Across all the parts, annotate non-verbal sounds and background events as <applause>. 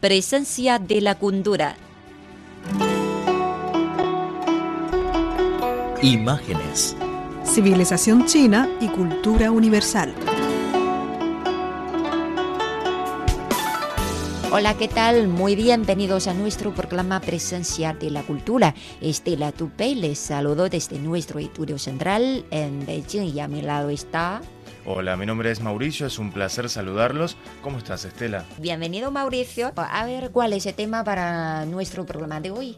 Presencia de la cultura. Imágenes. Civilización china y cultura universal. Hola, ¿qué tal? Muy bienvenidos a nuestro programa Presencia de la Cultura. Estela Tupé les saludo desde nuestro estudio central en Beijing y a mi lado está... Hola, mi nombre es Mauricio, es un placer saludarlos. ¿Cómo estás, Estela? Bienvenido, Mauricio. A ver, ¿cuál es el tema para nuestro programa de hoy?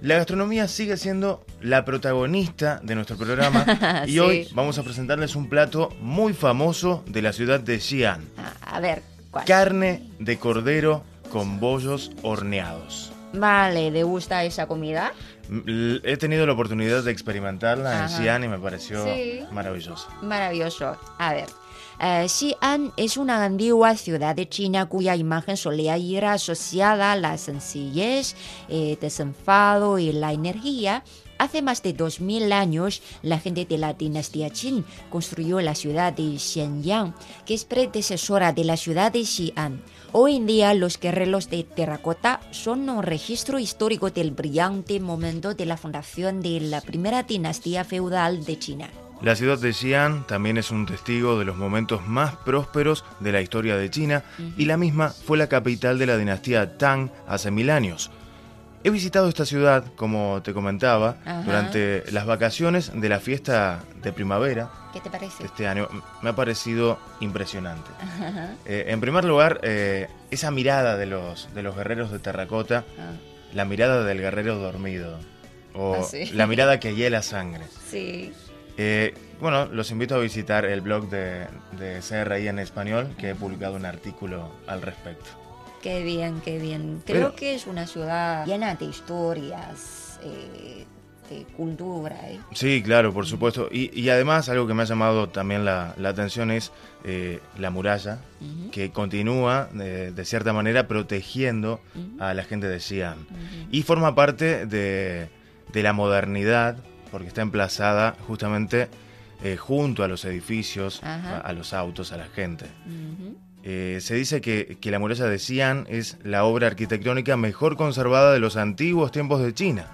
La gastronomía sigue siendo la protagonista de nuestro programa <laughs> y Sí. hoy vamos a presentarles un plato muy famoso de la ciudad de Xi'an. Ah, A ver, ¿cuál? Carne de cordero con bollos horneados. Vale, ¿te gusta esa comida? He tenido la oportunidad de experimentarla en Ajá. Xi'an y me pareció Sí. maravillosa. Maravilloso. A ver. eh, Xi'an es una antigua ciudad de China cuya imagen solía ir asociada a la sencillez, eh, desenfado y la energía. Hace más de 2000 años, la gente de la dinastía Qin construyó la ciudad de Xianyang, que es predecesora de la ciudad de Xi'an. Hoy en día, los guerreros de terracota son un registro histórico del brillante momento de la fundación de la primera dinastía feudal de China. La ciudad de Xi'an también es un testigo de los momentos más prósperos de la historia de China y la misma fue la capital de la dinastía Tang hace mil años. He visitado esta ciudad, como te comentaba, Ajá. durante las vacaciones de la fiesta de primavera ¿Qué te parece? este año. Me ha parecido impresionante. Eh, en primer lugar, eh, esa mirada de los, de los guerreros de terracota, Ah, la mirada del guerrero dormido, o Ah, sí. la mirada que hiela sangre. sí. Eh, bueno, los invito a visitar el blog de, de CRI en español, que he publicado un artículo al respecto. Qué bien, qué bien. Creo Pero- que es una ciudad llena de historias, eh, de cultura. ¿eh? Sí, claro, por supuesto. Y, y además, algo que me ha llamado también la, la atención es eh, la muralla, que continúa, de cierta manera, protegiendo a la gente de Xi'an. Y forma parte de, de la modernidad, porque está emplazada justamente eh, junto a los edificios, a, a los autos, a la gente. Eh, se dice que, que la muralla de Xi'an es la obra arquitectónica mejor conservada de los antiguos tiempos de China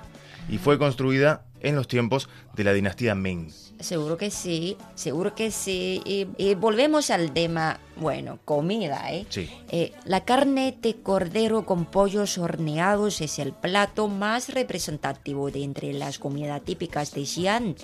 y fue construida en los tiempos de la dinastía Ming. Seguro que sí, seguro que sí. Y, y volvemos al tema, bueno, comida, ¿eh? Sí. Eh, la carne de cordero con pollos horneados es el plato más representativo de entre las comidas típicas de Xi'an.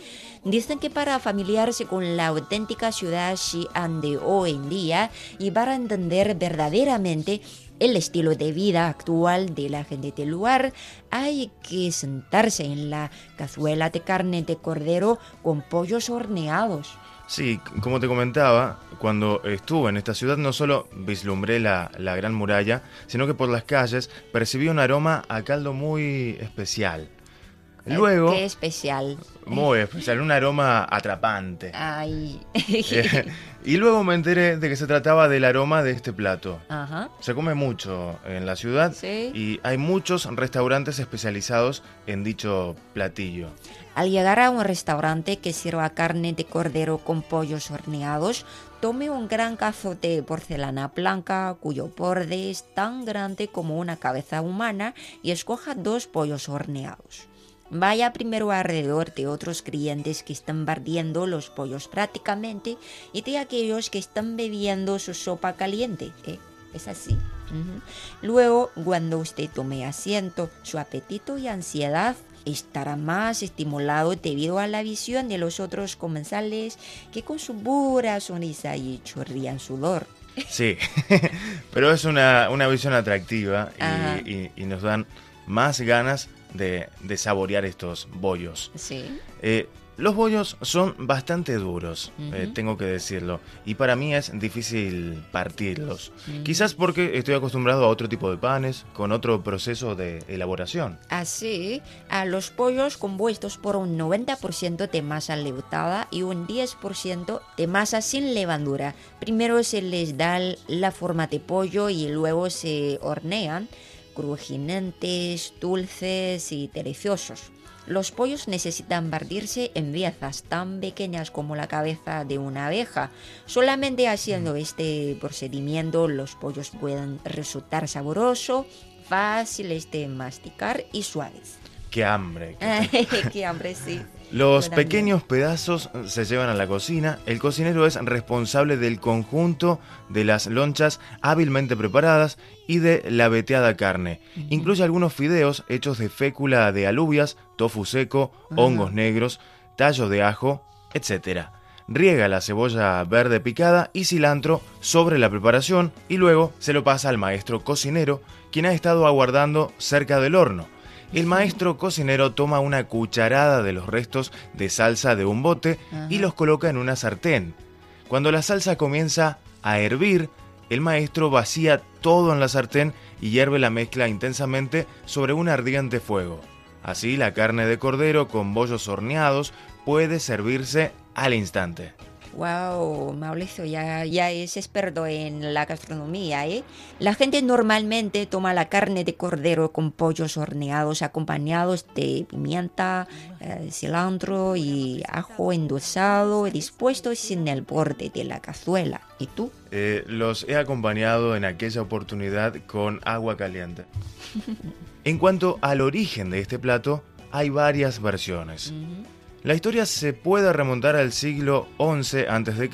Dicen que para familiarse con la auténtica ciudad Xi'an de hoy en día y para entender verdaderamente el estilo de vida actual de la gente del lugar, hay que sentarse en la cazuela de carne de cordero con pollos horneados. Sí, como te comentaba, cuando estuve en esta ciudad no solo vislumbré la, la gran muralla, sino que por las calles percibí un aroma a caldo muy especial. Luego, Qué especial. muy especial, un aroma atrapante. Ay. <laughs> Eh, y luego me enteré de que se trataba del aroma de este plato. Ajá. Se come mucho en la ciudad Sí. y hay muchos restaurantes especializados en dicho platillo. Al llegar a un restaurante que sirva carne de cordero con pollos horneados, tome un gran cazo de porcelana blanca cuyo borde es tan grande como una cabeza humana y escoja dos pollos horneados. Vaya primero alrededor de otros clientes que están bardiendo los pollos prácticamente y de aquellos que están bebiendo su sopa caliente. ¿eh? Es así. Ujú. Luego, cuando usted tome asiento, su apetito y ansiedad estará más estimulado debido a la visión de los otros comensales que con su pura sonrisa y chorrían sudor. Sí, <laughs> pero es una, una visión atractiva Ajá. y, y- y nos dan más ganas de, de saborear estos bollos. Sí. Eh, Los bollos son bastante duros, eh, tengo que decirlo, y para mí es difícil partirlos. Quizás porque estoy acostumbrado a otro tipo de panes, con otro proceso de elaboración. Así, a los pollos compuestos por un 90% de masa leutada y un 10% de masa sin levadura. Primero se les da la forma de pollo y luego se hornean, crujientes, dulces y deliciosos. Los pollos necesitan partirse en piezas tan pequeñas como la cabeza de una abeja. Solamente haciendo este procedimiento los pollos pueden resultar sabrosos, fáciles de masticar y suaves. ¡Qué hambre! ¡Qué <laughs> hambre, sí! Los pequeños pedazos se llevan a la cocina. El cocinero es responsable del conjunto de las lonchas hábilmente preparadas y de la veteada carne. Incluye algunos fideos hechos de fécula de alubias, tofu seco, hongos negros, tallos de ajo, etc. Riega la cebolla verde picada y cilantro sobre la preparación y luego se lo pasa al maestro cocinero, quien ha estado aguardando cerca del horno. El maestro cocinero toma una cucharada de los restos de salsa de un bote y los coloca en una sartén. Cuando la salsa comienza a hervir, el maestro vacía todo en la sartén y hierve la mezcla intensamente sobre un ardiente fuego. Así la carne de cordero con bollos horneados puede servirse al instante. Wow, Mauricio ya, ya es experto en la gastronomía, ¿eh? La gente normalmente toma la carne de cordero con pollos horneados acompañados de pimienta, eh, cilantro y ajo endulzado y dispuestos en el borde de la cazuela. ¿Y tú? Eh, los he acompañado en aquella oportunidad con agua caliente. <laughs> en cuanto al origen de este plato, hay varias versiones. La historia se puede remontar al siglo XI a.C.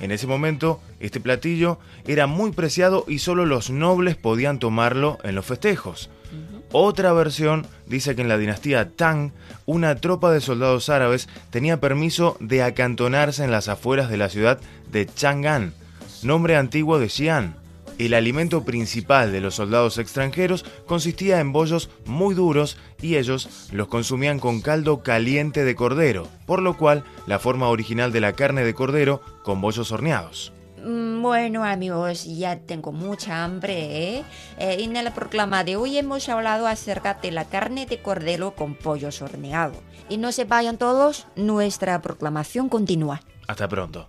En ese momento, este platillo era muy preciado y solo los nobles podían tomarlo en los festejos. Otra versión dice que en la dinastía Tang, una tropa de soldados árabes tenía permiso de acantonarse en las afueras de la ciudad de Chang'an, nombre antiguo de Xi'an. El alimento principal de los soldados extranjeros consistía en bollos muy duros y ellos los consumían con caldo caliente de cordero, por lo cual la forma original de la carne de cordero con bollos horneados. Mm, bueno amigos, ya tengo mucha hambre. ¿eh? ¿eh? en el proclama de hoy hemos hablado acerca de la carne de cordero con pollos horneados. Y no se vayan todos, nuestra proclamación continúa. Hasta pronto.